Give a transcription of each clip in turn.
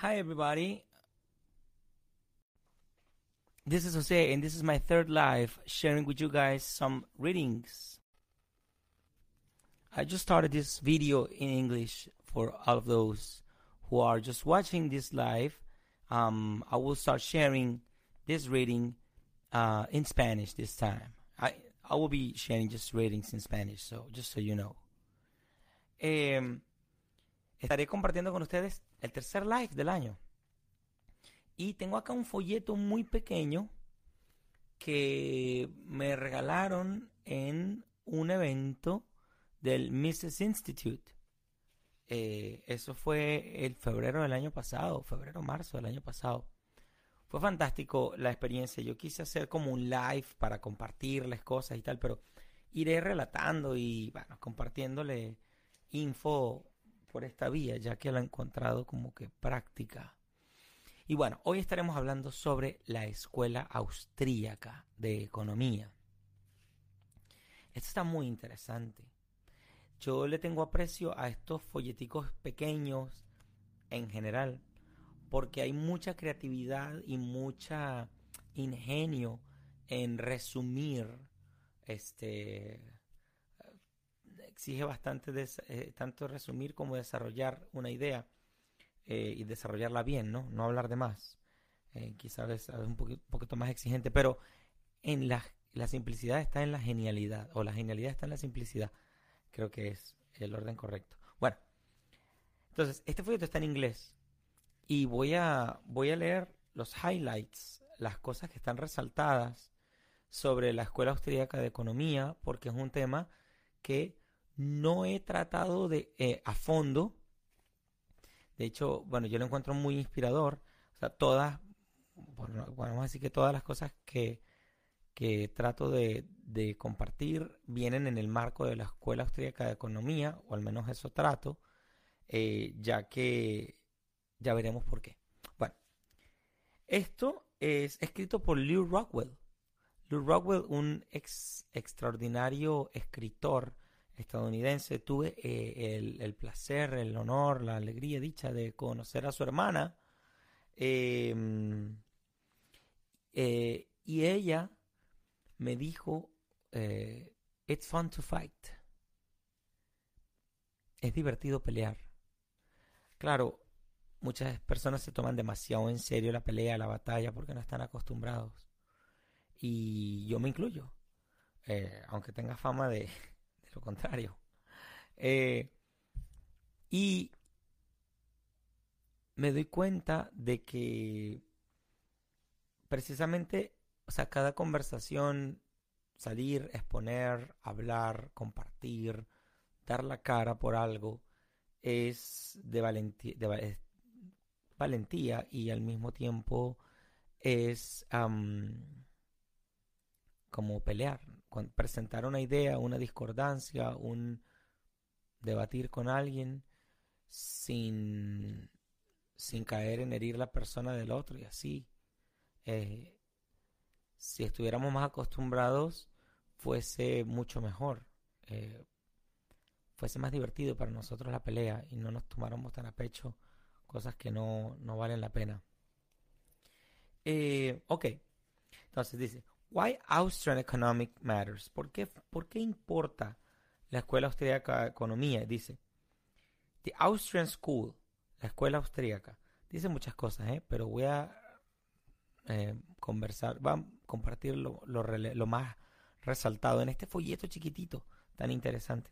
Hi, everybody. This is Jose, and this is my third live sharing with you guys some readings. I just started this video in English for all of those who are just watching this live. Um, I will start sharing this reading uh, in Spanish this time. I I will be sharing just readings in Spanish, so just so you know. Em, estaré compartiendo con ustedes el tercer live del año. Y tengo acá un folleto muy pequeño que me regalaron en un evento del Mises Institute. Eh, eso fue el febrero del año pasado, febrero, marzo del año pasado. Fue fantástico la experiencia. Yo quise hacer como un live para compartirles cosas y tal, pero iré relatando y bueno, compartiéndole info por esta vía, ya que lo he encontrado como que práctica. Y bueno, hoy estaremos hablando sobre la Escuela Austríaca de Economía. Esto está muy interesante. Yo le tengo aprecio a estos folleticos pequeños en general, porque hay mucha creatividad y mucha ingenio en resumir este exige bastante eh, tanto resumir como desarrollar una idea eh, y desarrollarla bien, ¿no? No hablar de más. Eh, quizás es, un poquito, más exigente, pero en la, la simplicidad está en la genialidad, o la genialidad está en la simplicidad. Creo que es el orden correcto. Bueno, entonces, este folleto está en inglés y voy a, voy a leer los highlights, las cosas que están resaltadas sobre la Escuela Austríaca de Economía, porque es un tema que no he tratado de eh, a fondo. De hecho, bueno, yo lo encuentro muy inspirador. O sea, todas, bueno, a decir que todas las cosas que, que trato de, de, compartir vienen en el marco de la Escuela Austríaca de Economía, o al menos eso trato, eh, ya que ya veremos por qué. Bueno, esto es escrito por Lew Rockwell. Lew Rockwell, un ex, extraordinario escritor estadounidense, tuve eh, el, placer, el honor, la alegría, dicha de conocer a su hermana. Em, eh, y ella me dijo, eh, it's fun to fight. Es divertido pelear. Claro, muchas personas se toman demasiado en serio la pelea, la batalla, porque no están acostumbrados. Y yo me incluyo. aunque tenga fama de, lo contrario. Eh, y me doy cuenta de que precisamente, o sea, cada conversación, salir, exponer, hablar, compartir, dar la cara por algo, es de valentía, de, valentía y al mismo tiempo es como pelear, presentar una idea, una discordancia, un debatir con alguien sin, sin caer en herir la persona del otro y así. Eh, si estuviéramos más acostumbrados, fuese mucho mejor. Eh, fuese más divertido para nosotros la pelea y no nos tomáramos tan a pecho cosas que no, no valen la pena. Eh, ok, entonces dice, Why Austrian Economic Matters? ¿Por qué, ¿Por qué importa la escuela austríaca de economía? Dice, The Austrian School, la escuela austríaca. Dice muchas cosas, ¿eh? pero voy a eh, conversar, va a compartir lo más resaltado en este folleto chiquitito tan interesante.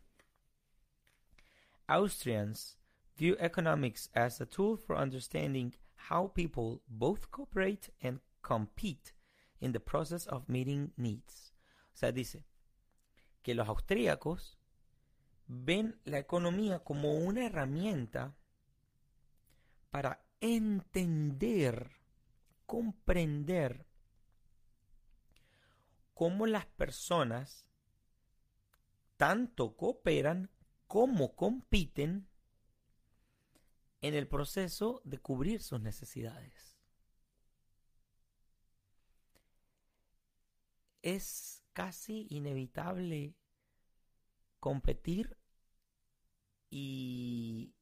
Austrians view economics as a tool for understanding how people both cooperate and compete in the process of meeting needs. O sea, dice que los austríacos ven la economía como una herramienta para entender, comprender cómo las personas tanto cooperan como compiten en el proceso de cubrir sus necesidades. Es casi inevitable competir y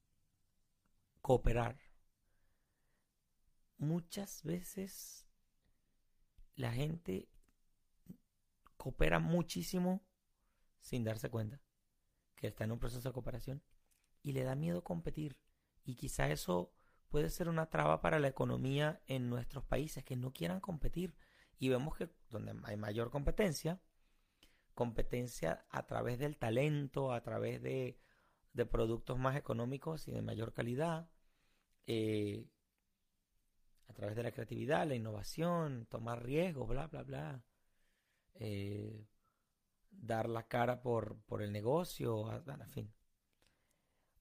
cooperar. muchas veces la gente coopera muchísimo sin darse cuenta que está en un proceso de cooperación y le da miedo competir. Y quizá eso puede ser una traba para la economía en nuestros países que no quieran competir. Y vemos que donde hay mayor competencia, competencia a través del talento, a través de, de productos más económicos y de mayor calidad, eh, a través de la creatividad, la innovación, tomar riesgos, bla, bla, bla. Eh, dar la cara por, por el negocio, en fin.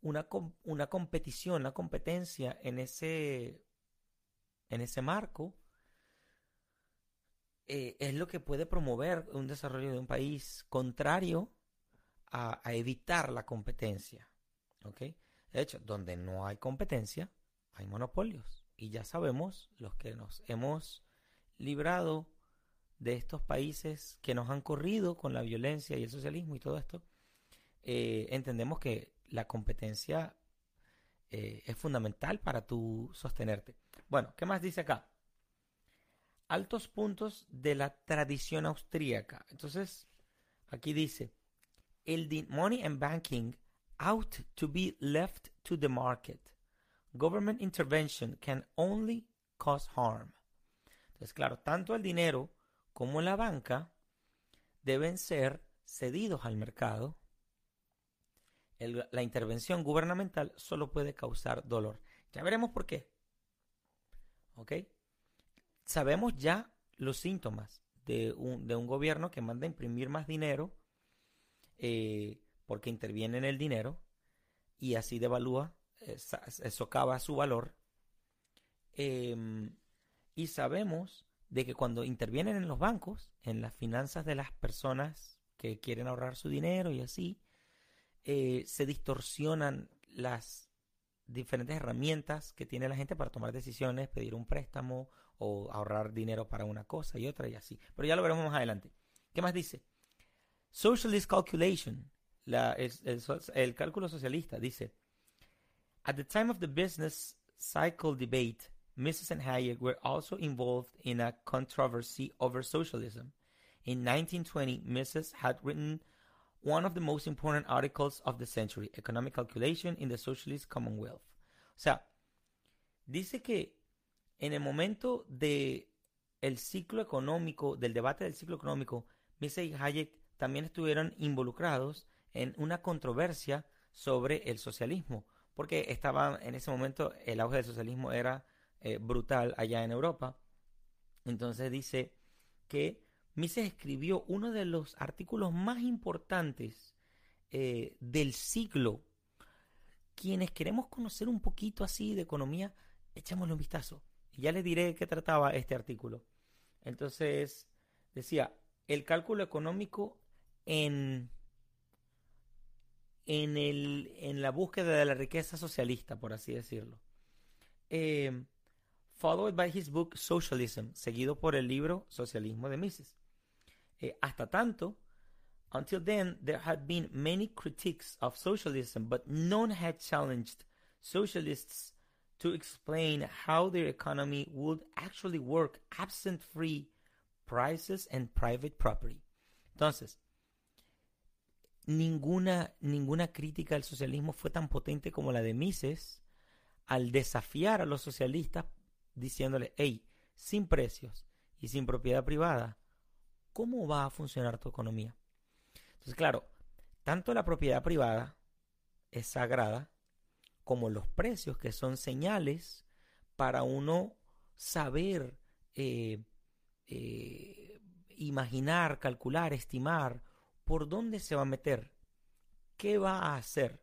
Una, una competición, una competencia en ese, en ese marco eh, es lo que puede promover un desarrollo de un país contrario a, a evitar la competencia. ¿okay? De hecho, donde no hay competencia, hay monopolios. Y ya sabemos, los que nos hemos librado de estos países que nos han corrido con la violencia y el socialismo y todo esto, eh, entendemos que la competencia eh, es fundamental para tu sostenerte. Bueno, ¿qué más dice acá? Altos puntos de la tradición austríaca. Entonces, aquí dice, el money and banking out to be left to the market. Government intervention can only cause harm. Entonces, claro, tanto el dinero como la banca deben ser cedidos al mercado. la intervención gubernamental solo puede causar dolor. Ya veremos por qué. ¿Ok? Sabemos ya los síntomas de un, de un gobierno que manda a imprimir más dinero eh, porque interviene en el dinero y así devalúa, eh, socava su valor. Em, y sabemos de que cuando intervienen en los bancos, en las finanzas de las personas que quieren ahorrar su dinero y así, eh, se distorsionan las diferentes herramientas que tiene la gente para tomar decisiones, pedir un préstamo o ahorrar dinero para una cosa y otra y así. Pero ya lo veremos más adelante. ¿Qué más dice? Socialist calculation, la, el, cálculo socialista, dice, at the time of the business cycle debate, Mises and Hayek were also involved in a controversy over socialism. In 1920, Mises had written one of the most important articles of the century, Economic Calculation in the Socialist Commonwealth. O sea, dice que en el momento de el ciclo económico, del debate del ciclo económico, Mises y Hayek también estuvieron involucrados en una controversia sobre el socialismo, porque estaba en ese momento el auge del socialismo era eh, brutal allá en Europa. Entonces dice que Mises escribió uno de los artículos más importantes eh, del siglo. Quienes queremos conocer un poquito así de economía, echémosle un vistazo. Ya les diré qué trataba este artículo. Entonces, decía, el cálculo económico en, en, el, en la búsqueda de la riqueza socialista, por así decirlo. Eh, followed by his book Socialism, seguido por el libro Socialismo de Mises. Eh, hasta tanto, until then, there had been many critiques of socialism, but none had challenged socialists to explain how their economy would actually work absent free prices and private property. Entonces, ninguna, ninguna crítica al socialismo fue tan potente como la de Mises al desafiar a los socialistas diciéndole, hey, sin precios y sin propiedad privada, ¿cómo va a funcionar tu economía? Entonces, claro, tanto la propiedad privada es sagrada, como los precios, que son señales para uno saber eh, eh, imaginar, calcular, estimar por dónde se va a meter, qué va a hacer.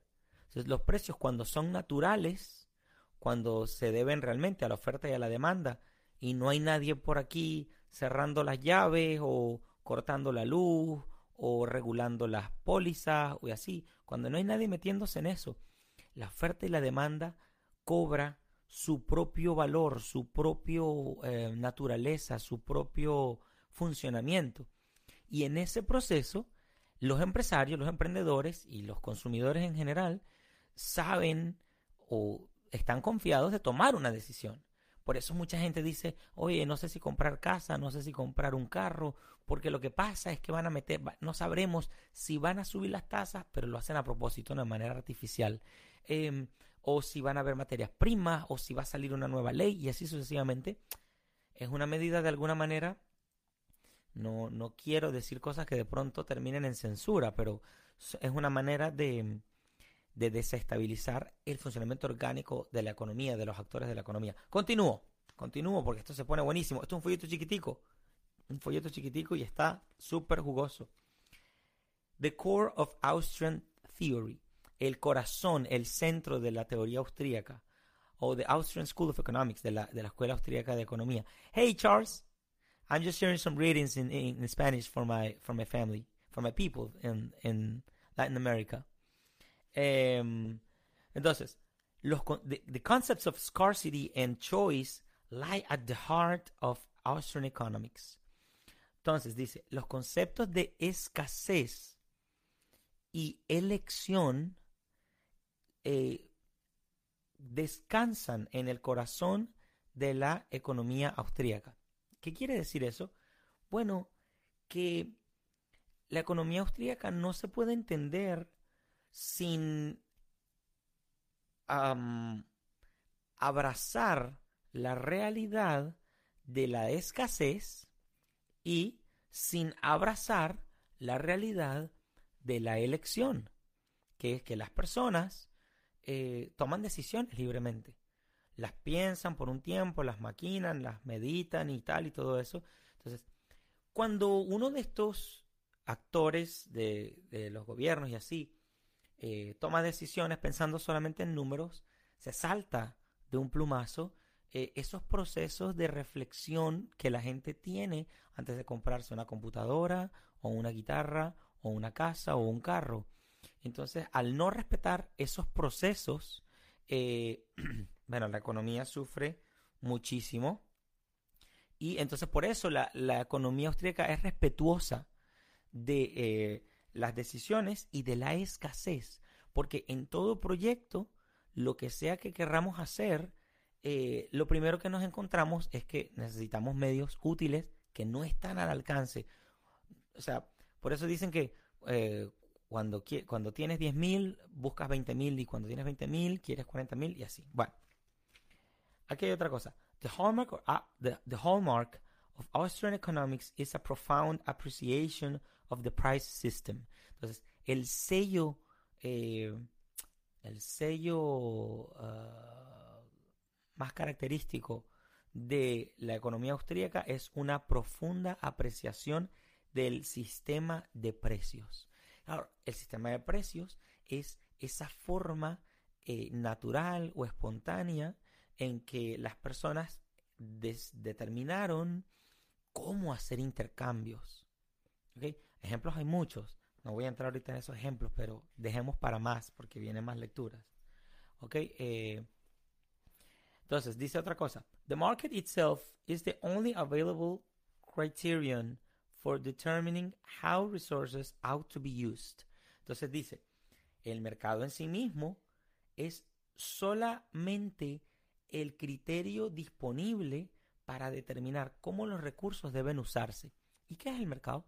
Los precios cuando son naturales, cuando se deben realmente a la oferta y a la demanda y no hay nadie por aquí cerrando las llaves o cortando la luz o regulando las pólizas o así, cuando no hay nadie metiéndose en eso, la oferta y la demanda cobra su propio valor, su propio eh, naturaleza, su propio funcionamiento. Y en ese proceso, los empresarios, los emprendedores y los consumidores en general saben o están confiados de tomar una decisión. Por eso mucha gente dice, oye, no sé si comprar casa, no sé si comprar un carro, porque lo que pasa es que van a meter, no sabremos si van a subir las tasas, pero lo hacen a propósito, de manera artificial. Em, o si van a haber materias primas, o si va a salir una nueva ley, y así sucesivamente. Es una medida de alguna manera, no, no quiero decir cosas que de pronto terminen en censura, pero es una manera de, de desestabilizar el funcionamiento orgánico de la economía, de los actores de la economía. Continúo, continúo porque esto se pone buenísimo. Esto es un folleto chiquitico, un folleto chiquitico y está súper jugoso. The core of Austrian theory, el corazón, el centro de la teoría austríaca, o the Austrian School of Economics, de la, de la Escuela Austríaca de Economía. Hey Charles, I'm just sharing some readings in, in, Spanish for my, for my family, for my people in, in Latin America. Um, entonces, los, the, the concepts of scarcity and choice lie at the heart of Austrian economics. Entonces, dice, los conceptos de escasez y elección eh, descansan en el corazón de la economía austríaca. ¿Qué quiere decir eso? Bueno, que la economía austríaca no se puede entender sin abrazar la realidad de la escasez y sin abrazar la realidad de la elección, que es que las personas eh, toman decisiones libremente. Las piensan por un tiempo, las maquinan, las meditan y tal y todo eso. Entonces, cuando uno de estos actores de, los gobiernos y así eh, toma decisiones pensando solamente en números, se salta de un plumazo eh, esos procesos de reflexión que la gente tiene antes de comprarse una computadora o una guitarra o una casa o un carro. Entonces, al no respetar esos procesos, eh, bueno, la economía sufre muchísimo. Y entonces por eso la, economía austríaca es respetuosa de eh, las decisiones y de la escasez. Porque en todo proyecto, lo que sea que querramos hacer, eh, lo primero que nos encontramos es que necesitamos medios útiles que no están al alcance. O sea, por eso dicen que cuando, cuando tienes 10.000, buscas 20.000 y cuando tienes 20.000, quieres 40.000 y así. Bueno, aquí hay otra cosa. The hallmark, uh, the, hallmark of Austrian economics is a profound appreciation of the price system. Entonces, el sello, eh, el sello uh, más característico de la economía austríaca es una profunda apreciación del sistema de precios el sistema de precios es esa forma eh, natural o espontánea en que las personas determinaron cómo hacer intercambios. Ejemplos hay muchos. No voy a entrar ahorita en esos ejemplos, pero dejemos para más porque vienen más lecturas. Eh, entonces, dice otra cosa. The market itself is the only available criterion for determining how resources ought to be used. Entonces dice, el mercado en sí mismo es solamente el criterio disponible para determinar cómo los recursos deben usarse. ¿Y qué es el mercado?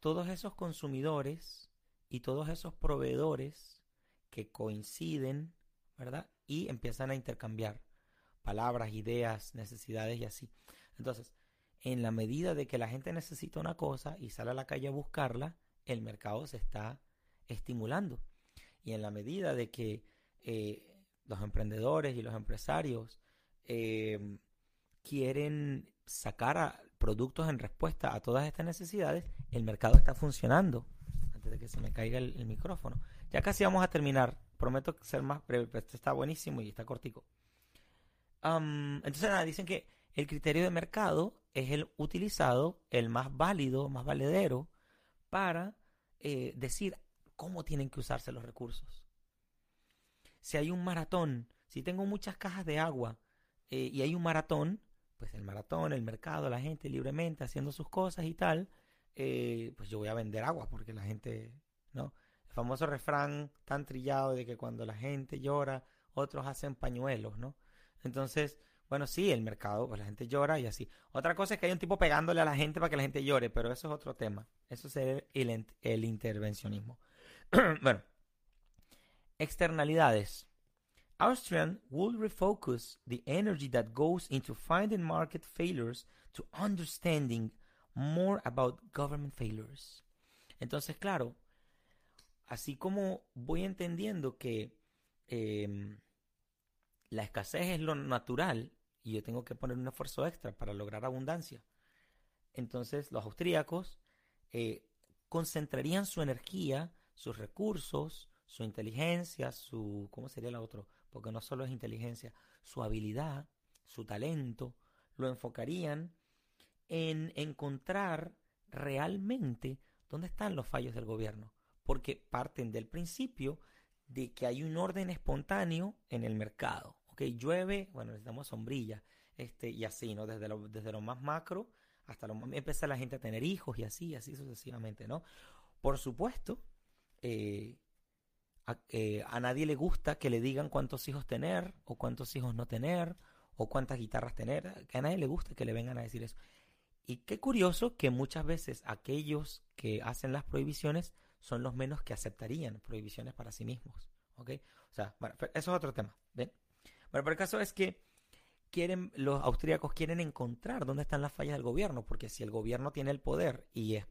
Todos esos consumidores y todos esos proveedores que coinciden, ¿verdad? Y empiezan a intercambiar palabras, ideas, necesidades y así. Entonces, en la medida de que la gente necesita una cosa y sale a la calle a buscarla, el mercado se está estimulando. Y en la medida de que eh, los emprendedores y los empresarios eh, quieren sacar productos en respuesta a todas estas necesidades, el mercado está funcionando. Antes de que se me caiga el, micrófono. Ya casi vamos a terminar. Prometo ser más breve, pero esto está buenísimo y está cortico. entonces, nada, dicen que el criterio de mercado es el utilizado, el más válido, más valedero, para eh, decir cómo tienen que usarse los recursos. Si hay un maratón, si tengo muchas cajas de agua eh, y hay un maratón, pues el maratón, el mercado, la gente libremente haciendo sus cosas y tal, eh, pues yo voy a vender agua porque la gente, ¿no? El famoso refrán tan trillado de que cuando la gente llora, otros hacen pañuelos, ¿no? Entonces, Bueno, sí, el mercado, pues la gente llora y así. Otra cosa es que hay un tipo pegándole a la gente para que la gente llore, pero eso es otro tema. Eso es el, el, intervencionismo. bueno, externalidades. Austrian will refocus the energy that goes into finding market failures to understanding more about government failures. Entonces, claro, así como voy entendiendo que eh, la escasez es lo natural y yo tengo que poner un esfuerzo extra para lograr abundancia. Entonces los austríacos eh, concentrarían su energía, sus recursos, su inteligencia, su... ¿Cómo sería la otra? Porque no solo es inteligencia, su habilidad, su talento, lo enfocarían en encontrar realmente dónde están los fallos del gobierno. Porque parten del principio de que hay un orden espontáneo en el mercado ok, llueve, bueno, necesitamos sombrilla, este, y así, ¿no? Desde lo, desde lo más macro hasta lo más, empieza la gente a tener hijos y así, así sucesivamente, ¿no? Por supuesto, eh, eh, a, nadie le gusta que le digan cuántos hijos tener, o cuántos hijos no tener, o cuántas guitarras tener, a nadie le gusta que le vengan a decir eso. Y qué curioso que muchas veces aquellos que hacen las prohibiciones son los menos que aceptarían prohibiciones para sí mismos. ¿Ok? O sea, bueno, eso es otro tema. ¿Ven? Bueno, pero el caso es que quieren, los austríacos quieren encontrar dónde están las fallas del gobierno, porque si el gobierno tiene el poder y es,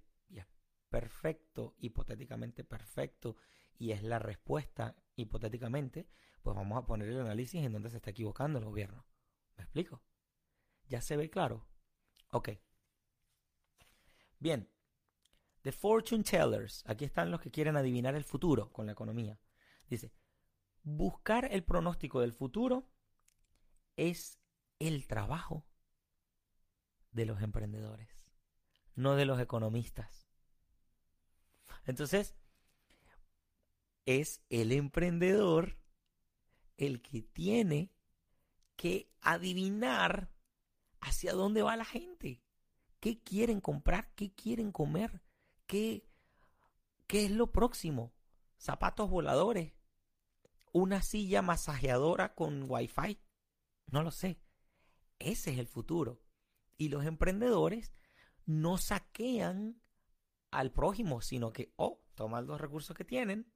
perfecto, hipotéticamente perfecto, y es la respuesta hipotéticamente, pues vamos a poner el análisis en dónde se está equivocando el gobierno. ¿Me explico? ¿Ya se ve claro? Ok. Bien. The Fortune Tellers. Aquí están los que quieren adivinar el futuro con la economía. Dice, buscar el pronóstico del futuro es el trabajo de los emprendedores, no de los economistas. Entonces, es el emprendedor el que tiene que adivinar hacia dónde va la gente, qué quieren comprar, qué quieren comer, qué, qué es lo próximo, zapatos voladores, una silla masajeadora con wifi, no lo sé. Ese es el futuro. Y los emprendedores no saquean al prójimo, sino que, oh, toman los recursos que tienen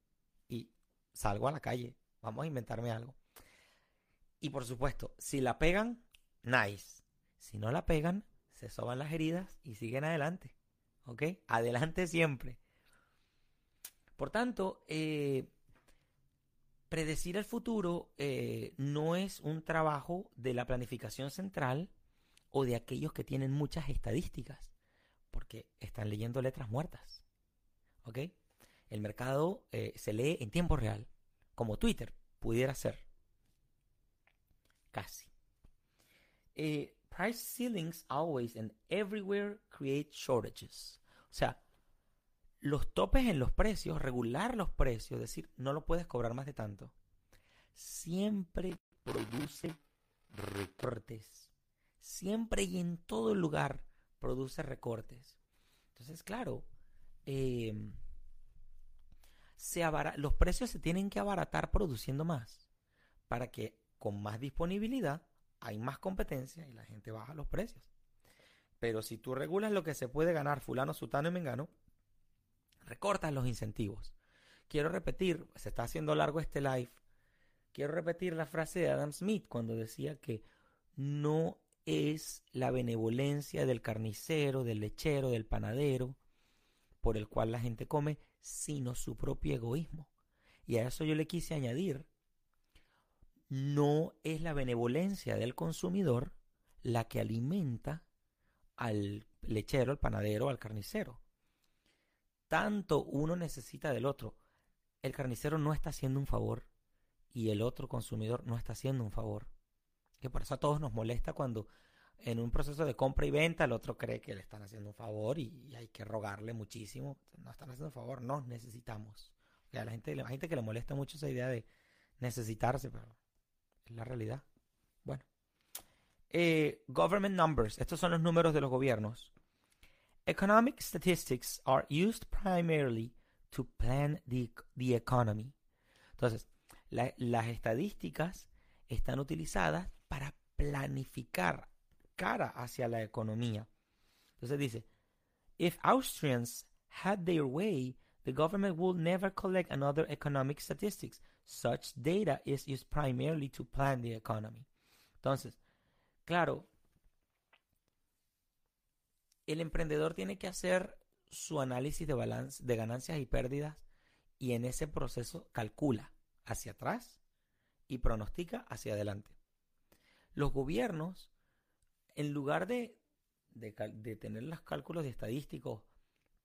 y salgo a la calle. Vamos a inventarme algo. Y por supuesto, si la pegan, nice. Si no la pegan, se soban las heridas y siguen adelante. ¿Ok? Adelante siempre. Por tanto, eh, predecir el futuro eh, no es un trabajo de la planificación central o de aquellos que tienen muchas estadísticas, porque están leyendo letras muertas. ¿Ok? El mercado eh, se lee en tiempo real, como Twitter pudiera ser. Casi. Eh, price ceilings always and everywhere create shortages. O sea, los topes en los precios, regular los precios, es decir, no lo puedes cobrar más de tanto, siempre produce recortes. Siempre y en todo lugar produce recortes. Entonces, claro, em, se los precios se tienen que abaratar produciendo más para que con más disponibilidad hay más competencia y la gente baja los precios. Pero si tú regulas lo que se puede ganar fulano, sutano y mengano, recortas los incentivos. Quiero repetir, se está haciendo largo este live. Quiero repetir la frase de Adam Smith cuando decía que no es la benevolencia del carnicero, del lechero, del panadero, por el cual la gente come, sino su propio egoísmo. Y a eso yo le quise añadir, no es la benevolencia del consumidor la que alimenta al lechero, al panadero, al carnicero tanto uno necesita del otro. El carnicero no está haciendo un favor y el otro consumidor no está haciendo un favor. Que por eso a todos nos molesta cuando en un proceso de compra y venta el otro cree que le están haciendo un favor y, hay que rogarle muchísimo. No están haciendo un favor, no necesitamos. a la gente, la gente que le molesta mucho esa idea de necesitarse, pero es la realidad. Bueno. Eh, government numbers. Estos son los números de los gobiernos. Economic statistics are used primarily to plan the, the economy. Entonces, la, las estadísticas están utilizadas para planificar cara hacia la economía. Entonces dice, if Austrians had their way, the government would never collect another economic statistics. Such data is used primarily to plan the economy. Entonces, claro, el emprendedor tiene que hacer su análisis de balance de ganancias y pérdidas y en ese proceso calcula hacia atrás y pronostica hacia adelante. Los gobiernos, en lugar de, de, tener los cálculos estadísticos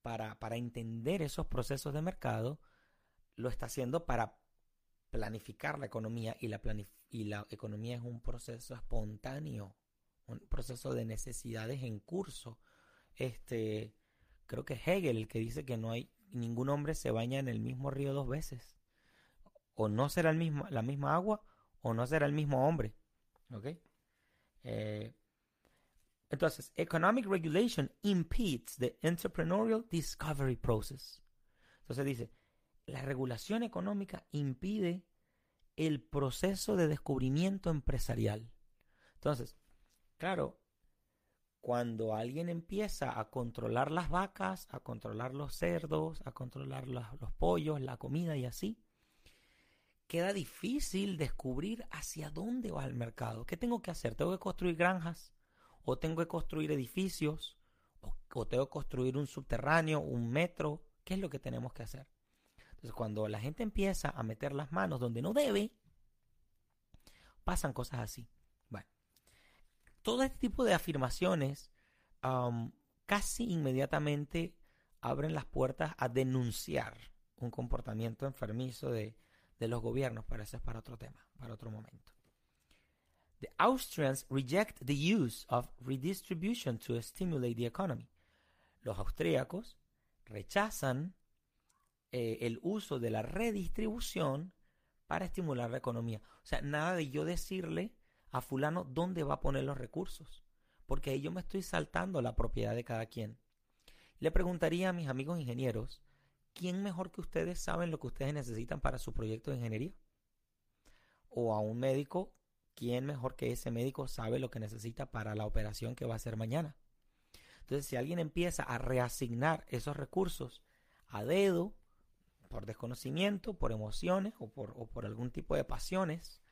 para, para entender esos procesos de mercado, lo está haciendo para planificar la economía y la, y la economía es un proceso espontáneo, un proceso de necesidades en curso. Este, creo que Hegel el que dice que no hay ningún hombre se baña en el mismo río dos veces. O no será el mismo, la misma agua o no será el mismo hombre. ¿Ok? Eh, entonces, economic regulation impedes the entrepreneurial discovery process. Entonces dice, la regulación económica impide el proceso de descubrimiento empresarial. Entonces, claro, cuando alguien empieza a controlar las vacas, a controlar los cerdos, a controlar los, pollos, la comida y así, queda difícil descubrir hacia dónde va el mercado. ¿Qué tengo que hacer? ¿Tengo que construir granjas? ¿O tengo que construir edificios? ¿O, o tengo que construir un subterráneo, un metro? ¿Qué es lo que tenemos que hacer? Entonces, cuando la gente empieza a meter las manos donde no debe, pasan cosas así todo este tipo de afirmaciones casi inmediatamente abren las puertas a denunciar un comportamiento enfermizo de, los gobiernos, pero eso es para otro tema, para otro momento. The Austrians reject the use of redistribution to stimulate the economy. Los austríacos rechazan eh, el uso de la redistribución para estimular la economía. O sea, nada de yo decirle a fulano dónde va a poner los recursos, porque ahí yo me estoy saltando la propiedad de cada quien. Le preguntaría a mis amigos ingenieros, ¿quién mejor que ustedes saben lo que ustedes necesitan para su proyecto de ingeniería? O a un médico, ¿quién mejor que ese médico sabe lo que necesita para la operación que va a hacer mañana? Entonces, si alguien empieza a reasignar esos recursos a dedo, por desconocimiento, por emociones o por, o por algún tipo de pasiones,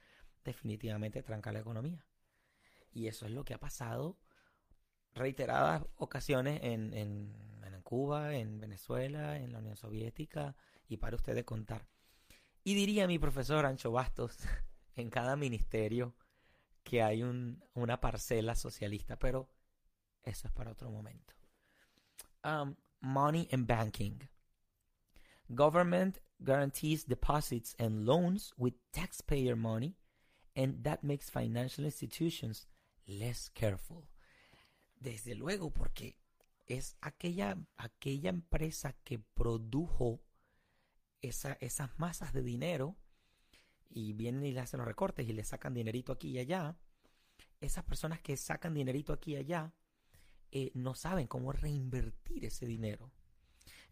definitivamente tranca la economía. Y eso es lo que ha pasado reiteradas ocasiones en, en, en, Cuba, en Venezuela, en la Unión Soviética, y para ustedes contar. Y diría mi profesor Ancho Bastos, en cada ministerio, que hay un, una parcela socialista, pero eso es para otro momento. Um, money and banking. Government guarantees deposits and loans with taxpayer money and that makes financial institutions less careful. Desde luego, porque es aquella, aquella empresa que produjo esa, esas masas de dinero y vienen y le hacen los recortes y le sacan dinerito aquí y allá. Esas personas que sacan dinerito aquí y allá eh, no saben cómo reinvertir ese dinero.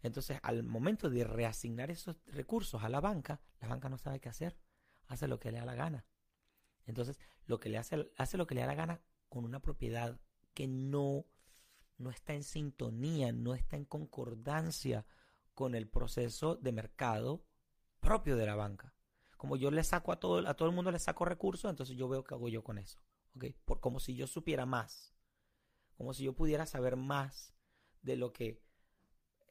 Entonces, al momento de reasignar esos recursos a la banca, la banca no sabe qué hacer. Hace lo que le da la gana. Entonces, lo que le hace, hace lo que le da la gana con una propiedad que no, no está en sintonía, no está en concordancia con el proceso de mercado propio de la banca. Como yo le saco a todo, a todo el mundo le saco recursos, entonces yo veo qué hago yo con eso. Por, como si yo supiera más. Como si yo pudiera saber más de lo que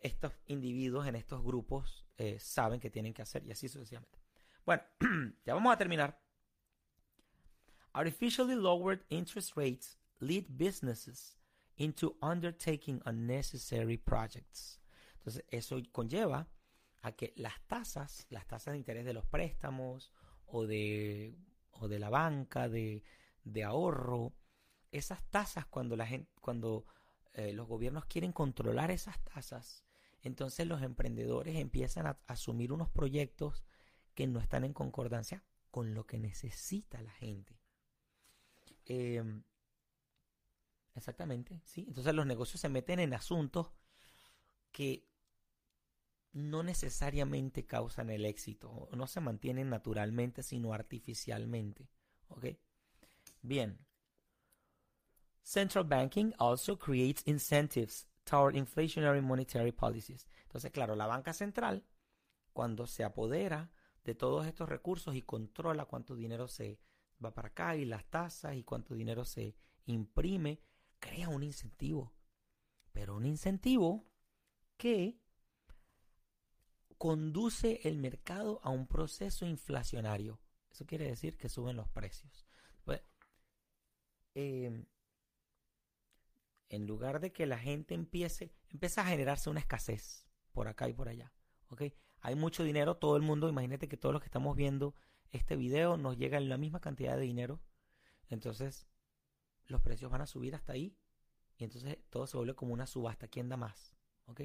estos individuos en estos grupos eh, saben que tienen que hacer y así sucesivamente. Bueno, ya vamos a terminar. Artificially lowered interest rates lead businesses into undertaking unnecessary projects. Entonces, eso conlleva a que las tasas, las tasas de interés de los préstamos o de, o de la banca, de, de ahorro, esas tasas cuando la gente, cuando eh, los gobiernos quieren controlar esas tasas, entonces los emprendedores empiezan a asumir unos proyectos que no están en concordancia con lo que necesita la gente. Em, exactamente, sí. Entonces los negocios se meten en asuntos que no necesariamente causan el éxito, no se mantienen naturalmente, sino artificialmente. ¿Ok? Bien. Central banking also creates incentives toward inflationary monetary policies. Entonces, claro, la banca central, cuando se apodera de todos estos recursos y controla cuánto dinero se va para acá y las tasas y cuánto dinero se imprime, crea un incentivo. Pero un incentivo que conduce el mercado a un proceso inflacionario. Eso quiere decir que suben los precios. Pues, en lugar de que la gente empiece, empieza a generarse una escasez por acá y por allá. Hay mucho dinero, todo el mundo, imagínate que todos los que estamos viendo este video nos llega la misma cantidad de dinero. Entonces, los precios van a subir hasta ahí. Y entonces todo se vuelve como una subasta. ¿Quién da más? ¿Ok?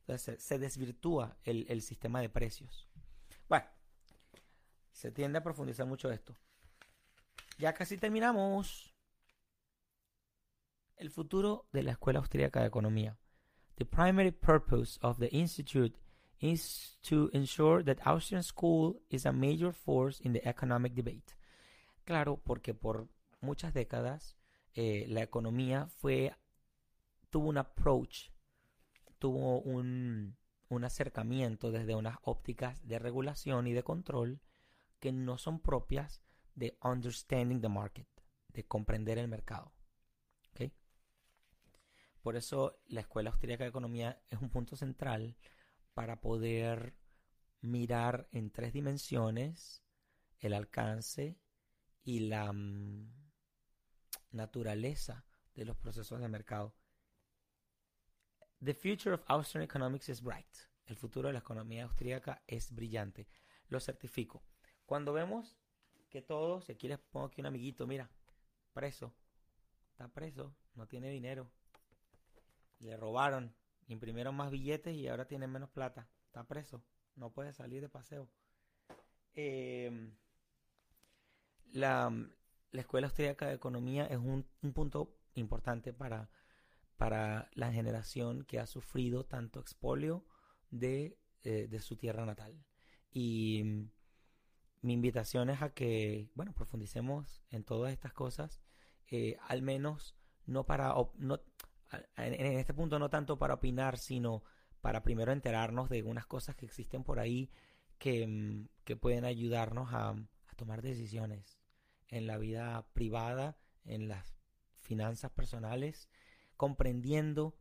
Entonces se, desvirtúa el, el sistema de precios. Bueno, se tiende a profundizar mucho esto. Ya casi terminamos. El futuro de la Escuela Austríaca de Economía. The primary purpose of the institute is to ensure that Austrian school is a major force in the economic debate. Claro, porque por muchas décadas eh, la economía fue tuvo un approach, tuvo un, un acercamiento desde unas ópticas de regulación y de control que no son propias de understanding the market, de comprender el mercado. Por eso la Escuela Austríaca de Economía es un punto central para poder mirar en tres dimensiones el alcance y la mm, naturaleza de los procesos de mercado. The future of Austrian economics is bright. El futuro de la economía austríaca es brillante. Lo certifico. Cuando vemos que todos, y aquí les pongo aquí un amiguito, mira, preso, está preso, no tiene dinero, le robaron, imprimieron más billetes y ahora tiene menos plata. Está preso, no puede salir de paseo. Em, la, Escuela Austríaca de Economía es un, punto importante para, para la generación que ha sufrido tanto expolio de, eh, de su tierra natal. Y mi invitación es a que, bueno, profundicemos en todas estas cosas, eh, al menos no para, en, este punto no tanto para opinar, sino para primero enterarnos de unas cosas que existen por ahí que, mm, que pueden ayudarnos a, tomar decisiones en la vida privada, en las finanzas personales, comprendiendo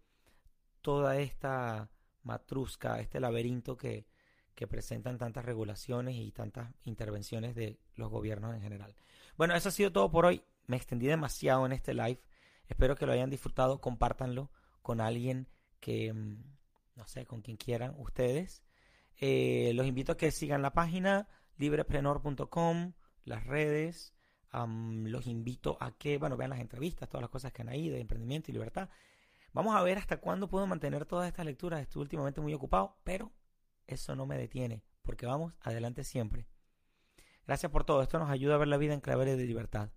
toda esta matrusca, este laberinto que, que presentan tantas regulaciones y tantas intervenciones de los gobiernos en general. Bueno, eso ha sido todo por hoy. Me extendí demasiado en este live. Espero que lo hayan disfrutado. Compártanlo con alguien que, mm, no sé, con quien quieran ustedes. Eh, los invito a que sigan la página libreprenor.com, las redes. los invito a que, bueno, vean las entrevistas, todas las cosas que han ahí de emprendimiento y libertad. Vamos a ver hasta cuándo puedo mantener todas estas lecturas. Estoy últimamente muy ocupado, pero eso no me detiene, porque vamos adelante siempre. Gracias por todo. Esto nos ayuda a ver la vida en clave de libertad.